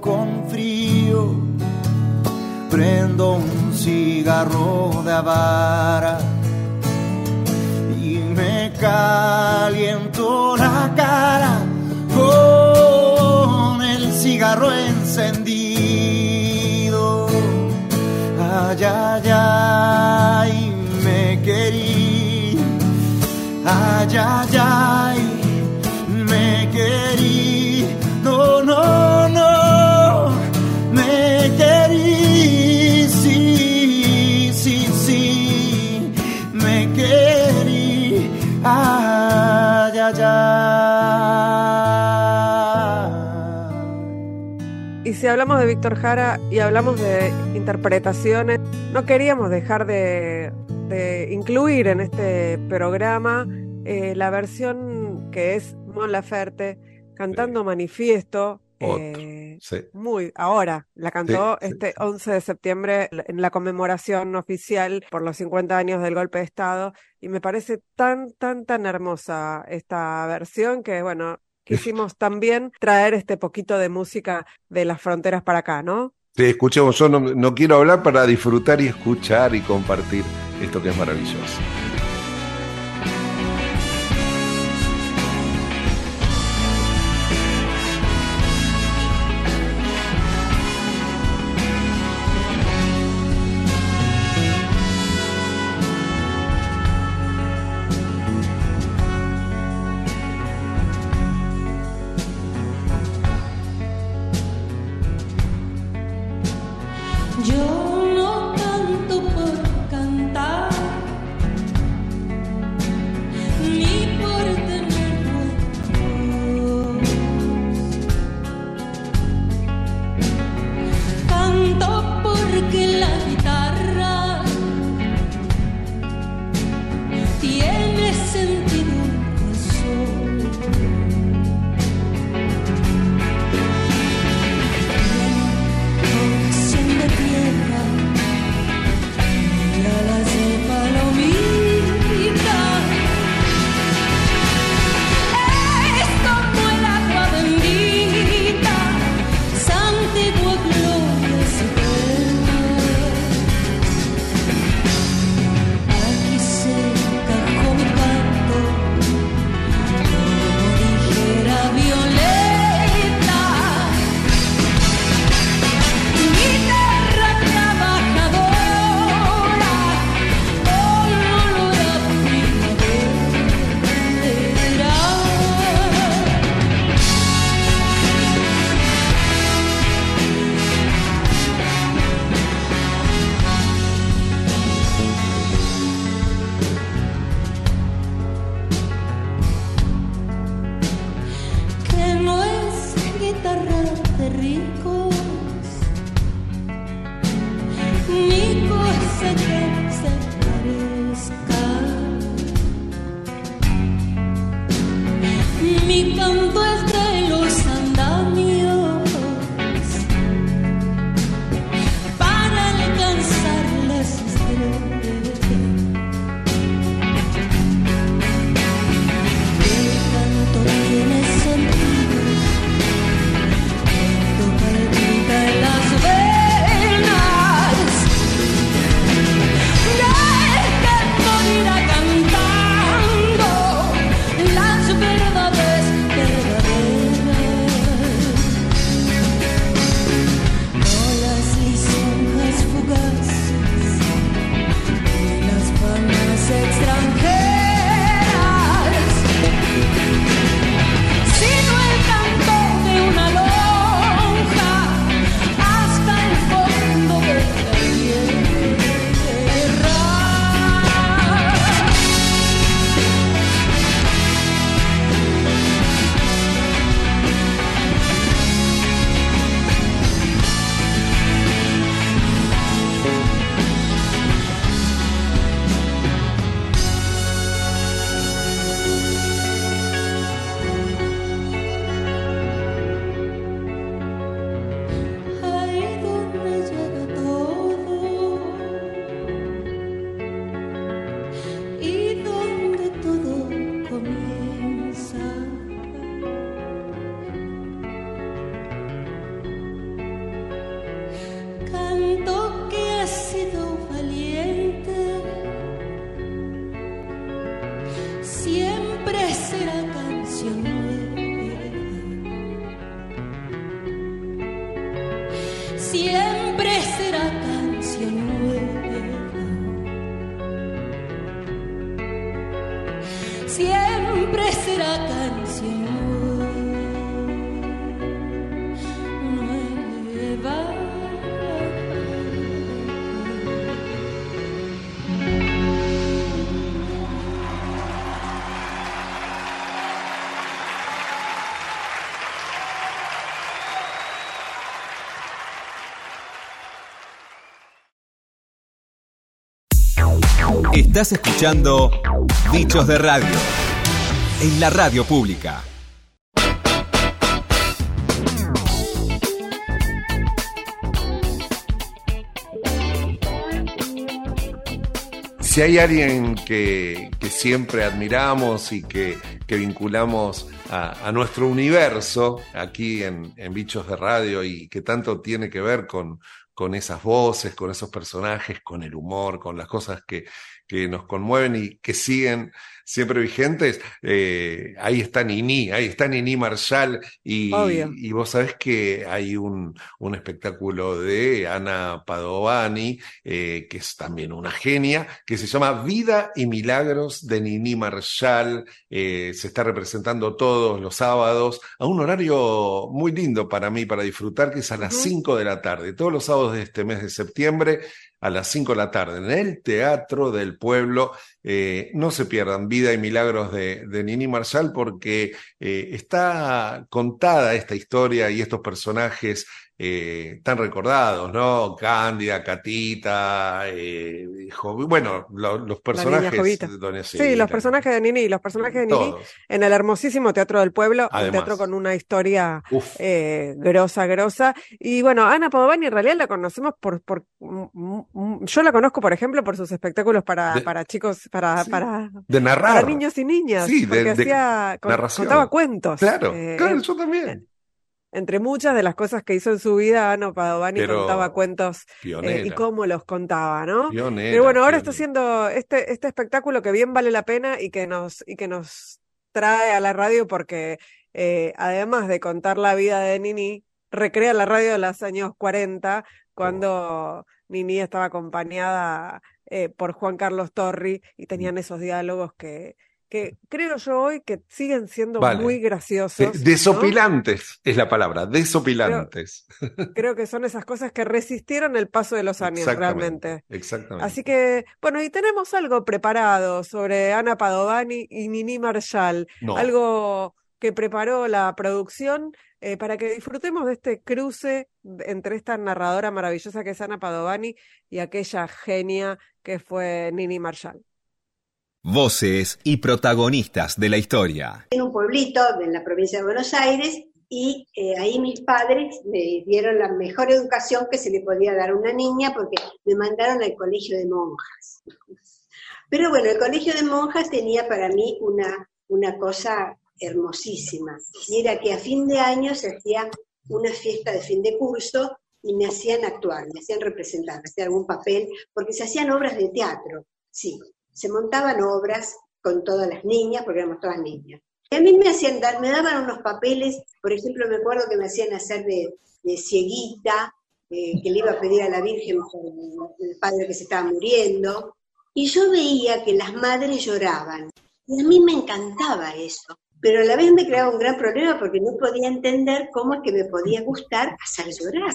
S20: con frío, prendo un cigarro de avara y me caliento la cigarro encendido. Ay, ay, ay, me querí. Ay, ay, ay
S1: hablamos de Víctor Jara y hablamos de interpretaciones, no queríamos dejar de, de incluir en este programa eh, la versión que es Mon Laferte cantando Manifiesto. Eh,
S21: sí.
S1: Muy, ahora, la cantó
S21: Sí, sí,
S1: este 11 de septiembre en la conmemoración oficial por los 50 años del golpe de Estado y me parece tan, tan, tan hermosa esta versión que, bueno, quisimos también traer este poquito de música de las fronteras para acá, ¿no?
S21: Sí, escuchemos, yo no, no quiero hablar para disfrutar y escuchar y compartir esto que es maravilloso.
S22: Siempre será canción.
S3: Estás escuchando Bichos de Radio en la radio pública.
S2: Si hay alguien que, siempre admiramos y que, vinculamos a, nuestro universo aquí en, Bichos de Radio y que tanto tiene que ver con esas voces, con esos personajes, con el humor, con las cosas que, que nos conmueven y que siguen siempre vigentes. Eh, ahí está Nini, ahí está Nini Marshall y, y vos sabés que hay un, un espectáculo de Ana Padovani, eh, que es también una genia, que se llama Vida y Milagros de Nini Marshall. Eh, se está representando todos los sábados a un horario muy lindo para mí, para disfrutar, que es a las 5 uh -huh. de la tarde. Todos los sábados de este mes de septiembre a las 5 de la tarde en el Teatro del Pueblo. Eh, no se pierdan Vida y Milagros de, Nini Marshall porque eh, está contada esta historia y estos personajes eh, tan recordados, ¿no? Cándida, Catita, eh, bueno, lo, los personajes.
S1: De sí, los personajes de Nini, los personajes de Nini Todos. en el hermosísimo Teatro del Pueblo, Además. un teatro con una historia eh, grosa, grosa. Y bueno, Ana Padovani en realidad la conocemos por, por yo la conozco, por ejemplo, por sus espectáculos para, de, para chicos, para,
S2: sí,
S1: para,
S2: de narrar.
S1: para niños y niñas.
S2: Sí,
S1: porque
S2: de,
S1: hacía, contaba cuentos.
S2: Claro, claro, yo también
S1: entre muchas de las cosas que hizo en su vida, Ana Padovani Pero contaba cuentos eh, y cómo los contaba, ¿no?
S2: Pionera,
S1: Pero bueno, ahora
S2: pionera.
S1: está haciendo este, este espectáculo que bien vale la pena y que nos, y que nos trae a la radio porque eh, además de contar la vida de Nini, recrea la radio de los años 40, cuando oh. Nini estaba acompañada eh, por Juan Carlos Torri y tenían esos diálogos que, que creo yo hoy que siguen siendo
S2: Vale.
S1: muy graciosos.
S2: De- desopilantes es la palabra, desopilantes.
S1: Creo que son esas cosas que resistieron el paso de los años
S2: Exactamente,
S1: realmente.
S2: Exactamente.
S1: Así que, bueno, y tenemos algo preparado sobre Ana Padovani y Nini Marshall,
S2: No.
S1: algo que preparó la producción eh, para que disfrutemos de este cruce entre esta narradora maravillosa que es Ana Padovani y aquella genia que fue Nini Marshall.
S3: Voces y protagonistas de la historia.
S23: en un pueblito en la provincia de Buenos Aires y eh, ahí mis padres me dieron la mejor educación que se le podía dar a una niña porque me mandaron al colegio de monjas. Pero bueno, el colegio de monjas tenía para mí una, una cosa hermosísima y era que a fin de año se hacía una fiesta de fin de curso y me hacían actuar, me hacían representar, me hacían algún papel, porque se hacían obras de teatro, sí, se montaban obras con todas las niñas, porque éramos todas niñas. Y a mí me hacían dar, me daban unos papeles, por ejemplo, me acuerdo que me hacían hacer de, de cieguita, eh, que le iba a pedir a la Virgen por el padre que se estaba muriendo, y yo veía que las madres lloraban, y a mí me encantaba eso, pero a la vez me creaba un gran problema porque no podía entender cómo es que me podía gustar hacer llorar.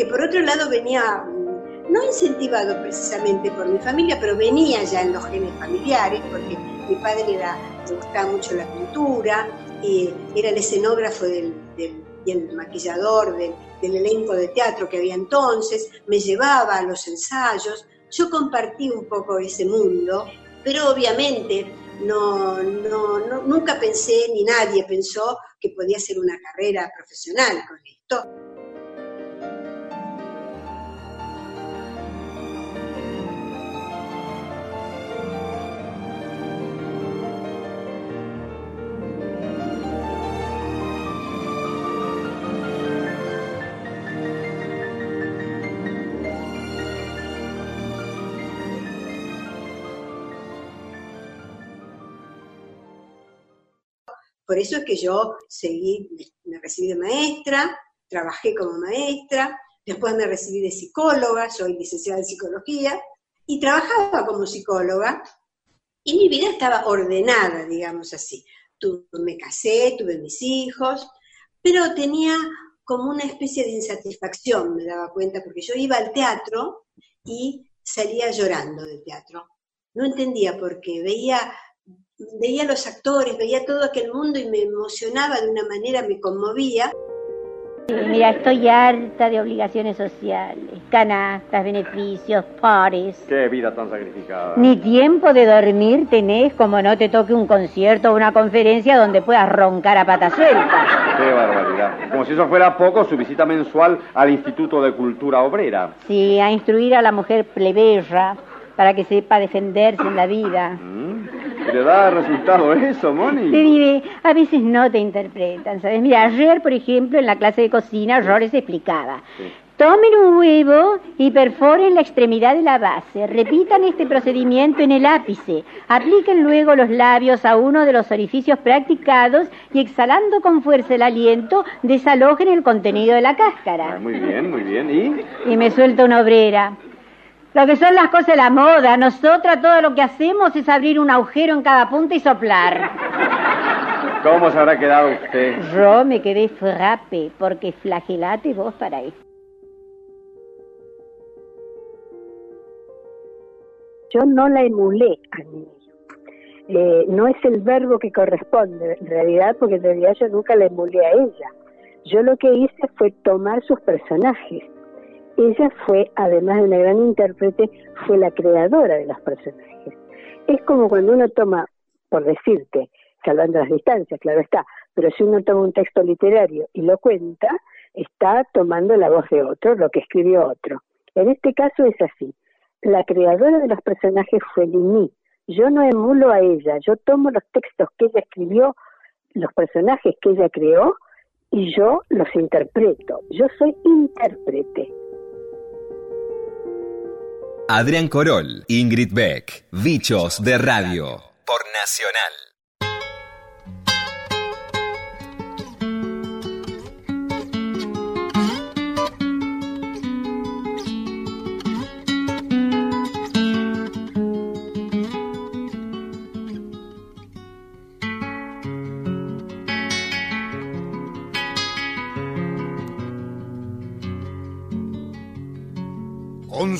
S23: Que por otro lado venía, no incentivado precisamente por mi familia, pero venía ya en los genes familiares, porque mi padre era, le gustaba mucho la pintura, y era el escenógrafo del, y el maquillador del, elenco de teatro que había entonces, me llevaba a los ensayos, yo compartí un poco ese mundo, pero obviamente no, no- nunca pensé, ni nadie pensó que podía ser una carrera profesional con esto. Por eso es que yo seguí, me recibí de maestra, trabajé como maestra, después me recibí de psicóloga, soy licenciada en psicología, y trabajaba como psicóloga, y mi vida estaba ordenada, digamos así. Tu- me casé, tuve mis hijos, pero tenía como una especie de insatisfacción, me daba cuenta, porque yo iba al teatro y salía llorando del teatro. No entendía por qué, veía, veía los actores, veía todo aquel mundo y me emocionaba de una manera, me conmovía.
S24: Mira, estoy harta de obligaciones sociales, canastas, beneficios, pares.
S25: Qué vida tan sacrificada.
S24: Ni tiempo de dormir tenés como no te toque un concierto o una conferencia donde puedas roncar a pata suelta.
S25: Qué barbaridad. Como si eso fuera poco, su visita mensual al Instituto de Cultura Obrera.
S24: Sí, a instruir a la mujer plebeya para que sepa defenderse en la vida.
S25: ¿Le da resultado eso, Moni?
S24: Te diré, a veces no te interpretan, ¿sabes? Mira, ayer, por ejemplo, en la clase de cocina, Rores explicaba. Tomen un huevo y perforen la extremidad de la base. Repitan este procedimiento en el ápice. Apliquen luego los labios a uno de los orificios practicados y exhalando con fuerza el aliento, desalojen el contenido de la cáscara.
S25: Ah, muy bien, muy bien. ¿Y?
S24: Y me suelta una obrera. Lo que son las cosas de la moda. Nosotras todo lo que hacemos es abrir un agujero en cada punta y soplar.
S25: ¿Cómo se habrá quedado usted?
S24: Yo me quedé frappe, porque flagelate vos para esto.
S26: Yo no la emulé al niño. Eh, no es el verbo que corresponde, en realidad, porque en realidad yo nunca la emulé a ella. Yo lo que hice fue tomar sus personajes. Ella fue, además de una gran intérprete, fue la creadora de los personajes. Es como cuando uno toma, por decirte, salvando las distancias, claro está, pero si uno toma un texto literario y lo cuenta, está tomando la voz de otro, lo que escribió otro. En este caso es así. La creadora de los personajes fue Lini. Yo no emulo a ella, yo tomo los textos que ella escribió, los personajes que ella creó, y yo los interpreto. Yo soy intérprete.
S3: Adrián Corol, Ingrid Beck, Bichos de Radio, por Nacional.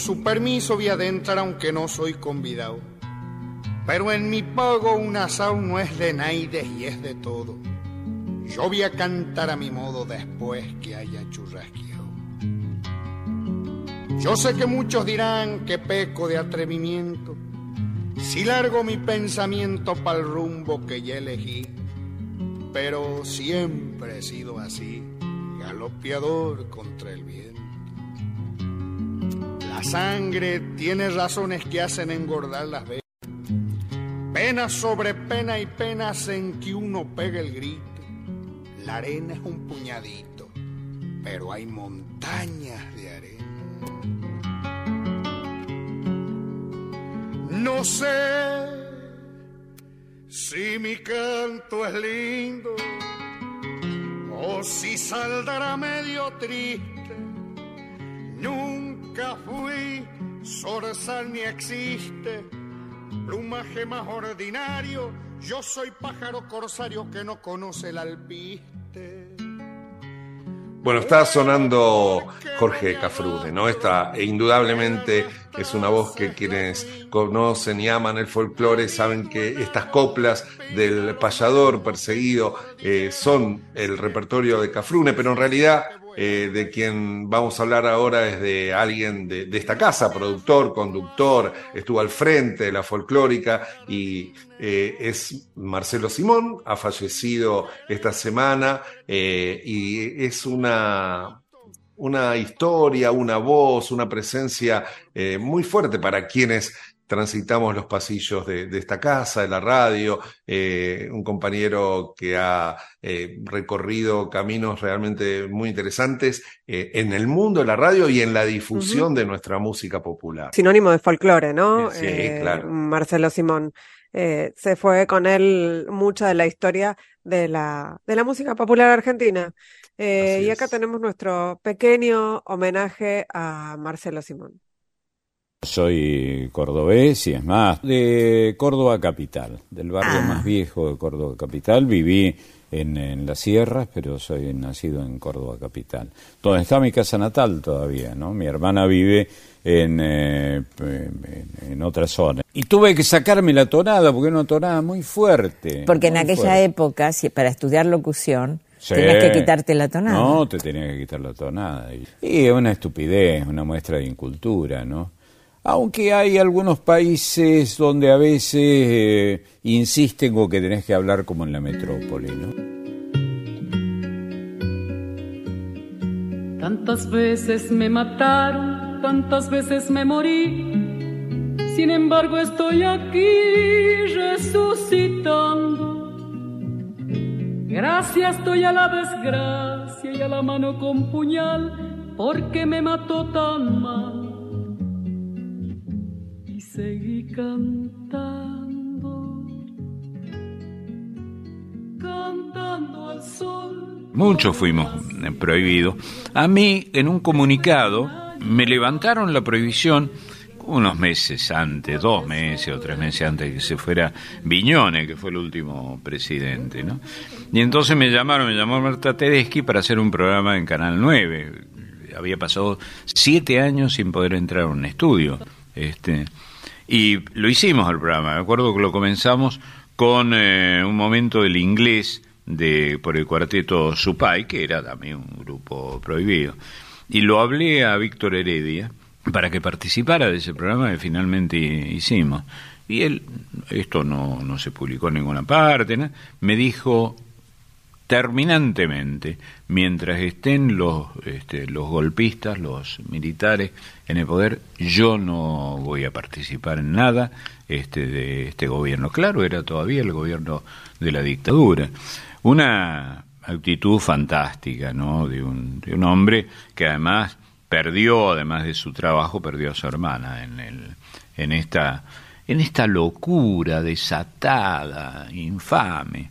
S27: Su permiso voy a adentrar aunque no soy convidado. Pero en mi pago un asado no es de naides y es de todo. Yo voy a cantar a mi modo después que haya churrasqueado. Yo sé que muchos dirán que peco de atrevimiento si largo mi pensamiento para el rumbo que ya elegí. Pero siempre he sido así, galopeador contra el viento. La sangre tiene razones que hacen engordar las venas. Pena sobre pena y penas en que uno pega el grito. La arena es un puñadito, pero hay montañas de arena. No sé si mi canto es lindo o si saldrá medio triste. Fui zorzal ni existe plumaje más ordinario. Yo soy pájaro corsario que no conoce el alpiste.
S2: Bueno, está sonando Jorge Cafrune, ¿no? Esta, e indudablemente es una voz que quienes conocen y aman el folclore saben que estas coplas del payador perseguido eh, son el repertorio de Cafrune, pero en realidad eh, de quien vamos a hablar ahora es de alguien de, esta casa, productor, conductor, estuvo al frente de la folclórica y eh, es Marcelo Simón, ha fallecido esta semana eh, y es una, una historia, una voz, una presencia muy fuerte para quienes transitamos los pasillos de, de, esta casa, de la radio, eh, un compañero que ha eh, recorrido caminos realmente muy interesantes eh, en el mundo de la radio y en la difusión uh -huh. de nuestra música popular.
S1: Sinónimo de folclore, ¿no?
S2: Sí, claro.
S1: Marcelo Simón. se fue con él mucha de la historia de la, de la música popular argentina. y acá tenemos nuestro pequeño homenaje a Marcelo Simón.
S28: Soy cordobés y es más, de Córdoba Capital, del barrio
S29: Ah.
S28: más viejo de Córdoba Capital. Viví en, en las sierras, pero soy nacido en Córdoba Capital. Donde está mi casa natal todavía, ¿no? Mi hermana vive en, eh, en, en otra zona. Y tuve que sacarme la tonada, porque era una tonada muy fuerte.
S29: Porque en aquella
S28: fuerte.
S29: época, si- para estudiar locución,
S28: Sí.
S29: tenías que quitarte la tonada.
S28: No, te tenías que quitar la tonada. Y es una estupidez, una muestra de incultura, ¿no? Aunque hay algunos países donde a veces eh, insisten con que tenés que hablar como en la metrópoli, ¿no?
S30: Tantas veces me mataron, tantas veces me morí. Sin embargo estoy aquí resucitando. Gracias estoy a la desgracia y a la mano con puñal porque me mató tan mal. Seguí cantando, cantando al sol.
S31: Muchos fuimos eh, prohibidos. A mí, en un comunicado, me levantaron la prohibición unos meses antes, dos meses o tres meses antes de que se fuera Viñone, que fue el último presidente, ¿no? Y entonces me llamaron, me llamó Marta Tedeschi para hacer un programa en Canal 9. Había pasado siete años sin poder entrar a un estudio. Este, y lo hicimos el programa. Me acuerdo que lo comenzamos con eh, un momento del inglés de por el cuarteto Supay, que era también un grupo prohibido. Y lo hablé a Víctor Heredia para que participara de ese programa que finalmente hicimos. Y él, esto no, no se publicó en ninguna parte, ¿no? me dijo terminantemente, mientras estén los, este, los golpistas, los militares en el poder, yo no voy a participar en nada este, de este gobierno. Claro, era todavía el gobierno de la dictadura. Una actitud fantástica, ¿no? De un, de un hombre que además perdió, además de su trabajo, perdió a su hermana en, el, en, esta, en esta locura desatada, infame.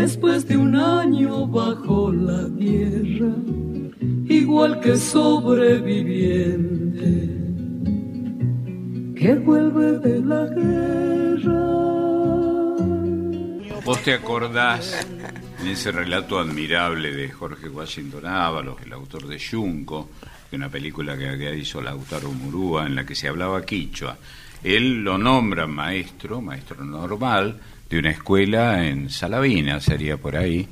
S30: después de un año bajo la tierra, igual que sobreviviente que vuelve de la guerra.
S31: ¿Vos te acordás en ese relato admirable de Jorge Washington Ábalos, el autor de Yunco, de una película que, hizo Lautaro Murúa, en la que se hablaba quichua? Él lo nombra maestro, maestro normal, de una escuela en Salavina, sería por ahí,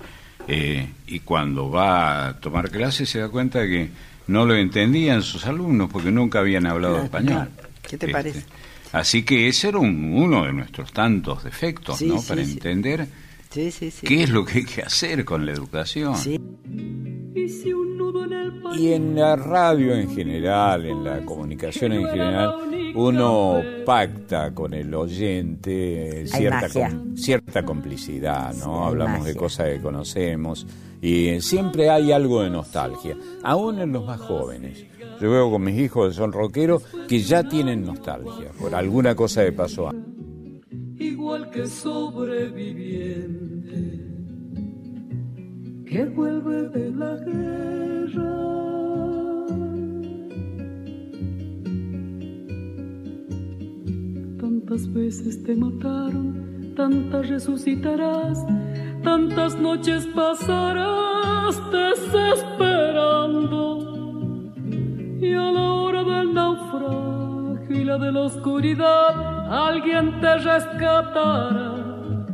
S31: eh, y cuando va a tomar clases se da cuenta que no lo entendían sus alumnos porque nunca habían hablado español.
S32: ¿Qué te
S31: Este,
S32: parece?
S31: Así que ese era un- uno de nuestros tantos defectos,
S32: Sí,
S31: ¿no?
S32: sí,
S31: Para
S32: sí.
S31: entender
S32: Sí, sí, sí.
S31: qué es lo que hay que hacer con la educación.
S28: Y en la radio en general, en la comunicación en general, uno pacta con el oyente cierta, com- cierta complicidad, ¿no?
S29: Sí,
S28: Hablamos de cosas que conocemos y siempre hay algo de nostalgia, aún en los más jóvenes. Yo veo con mis hijos que son rockeros que ya tienen nostalgia por alguna cosa que pasó antes.
S30: igual que sobreviviente que vuelve de la guerra. Tantas veces te mataron, tantas resucitarás, tantas noches pasarás desesperando. Y a la hora del naufragio y la de la oscuridad, alguien te rescatará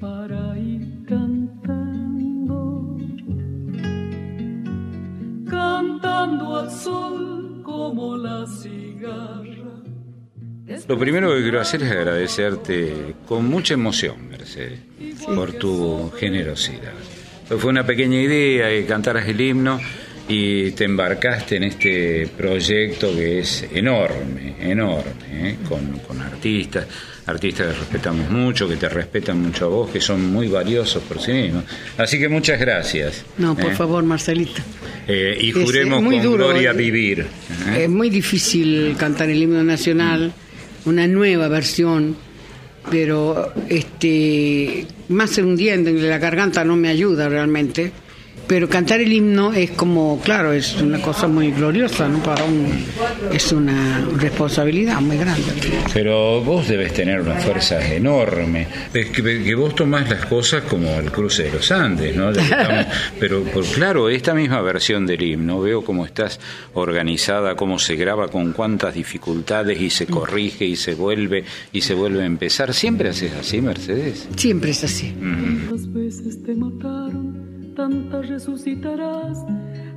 S30: para ir cantando, cantando al sol como la cigarra.
S31: Lo primero que quiero hacer es agradecerte con mucha emoción, Mercedes, por tu generosidad. Fue una pequeña idea que cantaras el himno y te embarcaste en este proyecto que es enorme, enorme, ¿eh? con, con artistas, artistas que respetamos mucho, que te respetan mucho a vos, que son muy valiosos por sí mismos. Así que muchas gracias.
S32: No, por
S31: ¿eh?
S32: favor, Marcelito.
S31: Eh, y
S32: Es-
S31: juremos
S32: es muy
S31: con
S32: duro,
S31: gloria
S32: eh.
S31: vivir. ¿eh?
S32: Es muy difícil cantar el himno nacional, una nueva versión, pero este más un día en la garganta no me ayuda realmente. Pero cantar el himno es como, claro, es una cosa muy gloriosa, ¿no? Para un, es una responsabilidad muy grande.
S31: Pero vos debes tener una fuerza enorme. Es que, que vos tomás las cosas como el cruce de los Andes, ¿no? Estamos- pero por, claro, esta misma versión del himno, veo cómo estás organizada, cómo se graba, con cuántas dificultades y se corrige y se vuelve y se vuelve a empezar. ¿Siempre haces así, Mercedes?
S32: Siempre es así.
S30: Tantas veces te mataron, tantas resucitarás,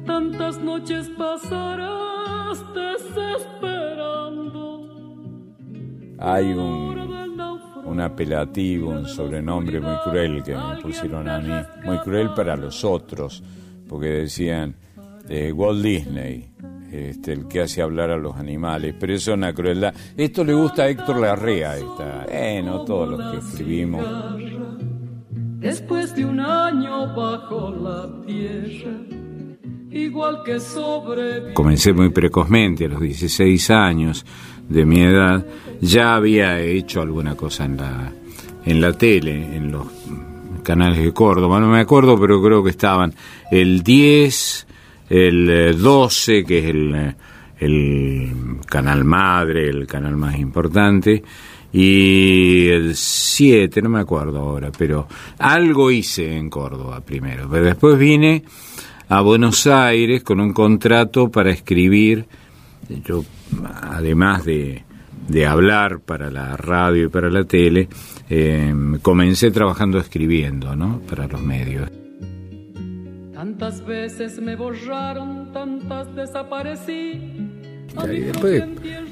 S30: tantas noches pasarás desesperando.
S28: Hay un, un apelativo, un sobrenombre muy cruel que me pusieron a mí, muy cruel para los otros, porque decían eh, Walt Disney, este, el que hace hablar a los animales, pero eso es una crueldad. Esto le gusta a Héctor Larrea, esta, bueno, todos los que escribimos.
S30: Después de un año bajo la tierra, igual que sobre
S31: Comencé muy precozmente, a los 16 años de mi edad. Ya había hecho alguna cosa en la, en la tele, en los canales de Córdoba. No me acuerdo, pero creo que estaban el 10, el eh, 12, que es el, eh, el canal madre, el canal más importante, y el 7, no me acuerdo ahora, pero algo hice en Córdoba primero. Pero después vine a Buenos Aires con un contrato para escribir. Yo, además de, de hablar para la radio y para la tele, eh, comencé trabajando escribiendo, ¿no? Para los medios.
S30: tantas veces me borraron, tantas desaparecí.
S31: Y después,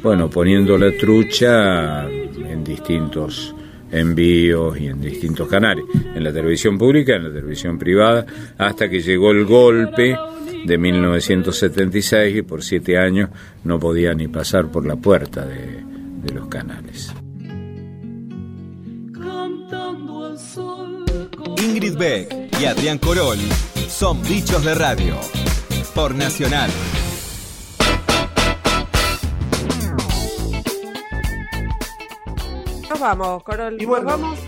S31: bueno, poniendo la trucha en distintos envíos y en distintos canales, en la televisión pública, en la televisión privada, hasta que llegó el golpe de 1976 y por siete años no podía ni pasar por la puerta de, de los canales.
S3: Ingrid Beck y Adrián Corol son bichos de radio. Por Nacional.
S1: Vamos, Corol. Nos vamos.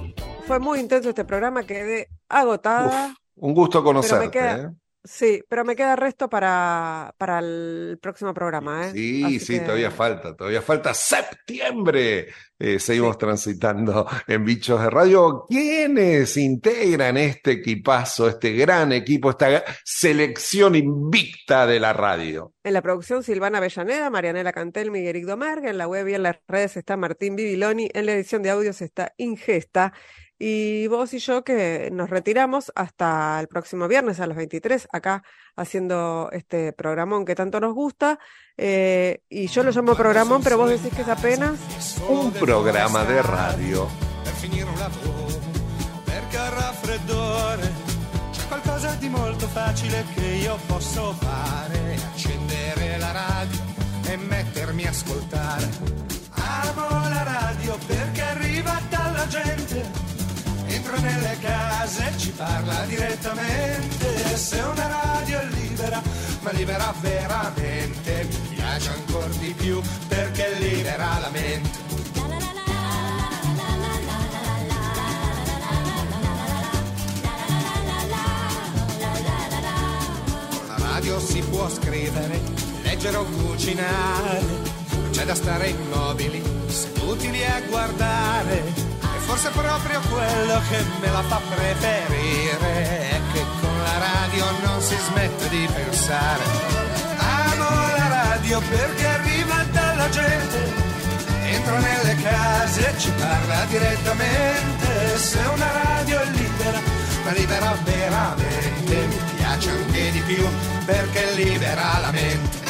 S1: Fue muy intenso este programa, quedé agotada.
S2: Un gusto
S1: pero
S2: conocerte.
S1: me queda,
S2: ¿eh?
S1: Sí, pero me queda resto para, para el próximo programa, ¿eh?
S2: Sí,
S1: Así
S2: sí,
S1: que-
S2: todavía falta, todavía falta septiembre. Eh, seguimos transitando en Bichos de Radio. ¿Quiénes integran este equipazo, este gran equipo, esta selección invicta de la radio?
S1: En la producción Silvana Avellaneda, Marianela Cantel, Miguel Eric Domergue, en la web y en las redes está Martín Bibiloni, en la edición de audios está Ingesta. Y vos y yo que nos retiramos hasta el próximo viernes a las 23, acá haciendo este programón que tanto nos gusta. Eh, y yo lo llamo programón, pero vos decís que es apenas
S2: Un programa de radio.
S33: per finire un lavoro, perché al raffreddore c'è qualcosa di molto facile che io posso fare, accendere la radio e mettermi a ascoltare. Nelle case, ci parla direttamente, se una radio è libera, ma libera veramente, mi piace ancora di più perché libera la mente. Con la radio si può scrivere, leggere o cucinare, non c'è da stare immobili, seduti lì a guardare. Forse proprio quello che me la fa preferire è che con la radio non si smette di pensare. Amo la radio perché arriva dalla gente, entra nelle case e ci parla direttamente. Se una radio è libera, ma libera veramente, mi piace anche di più perché libera la mente.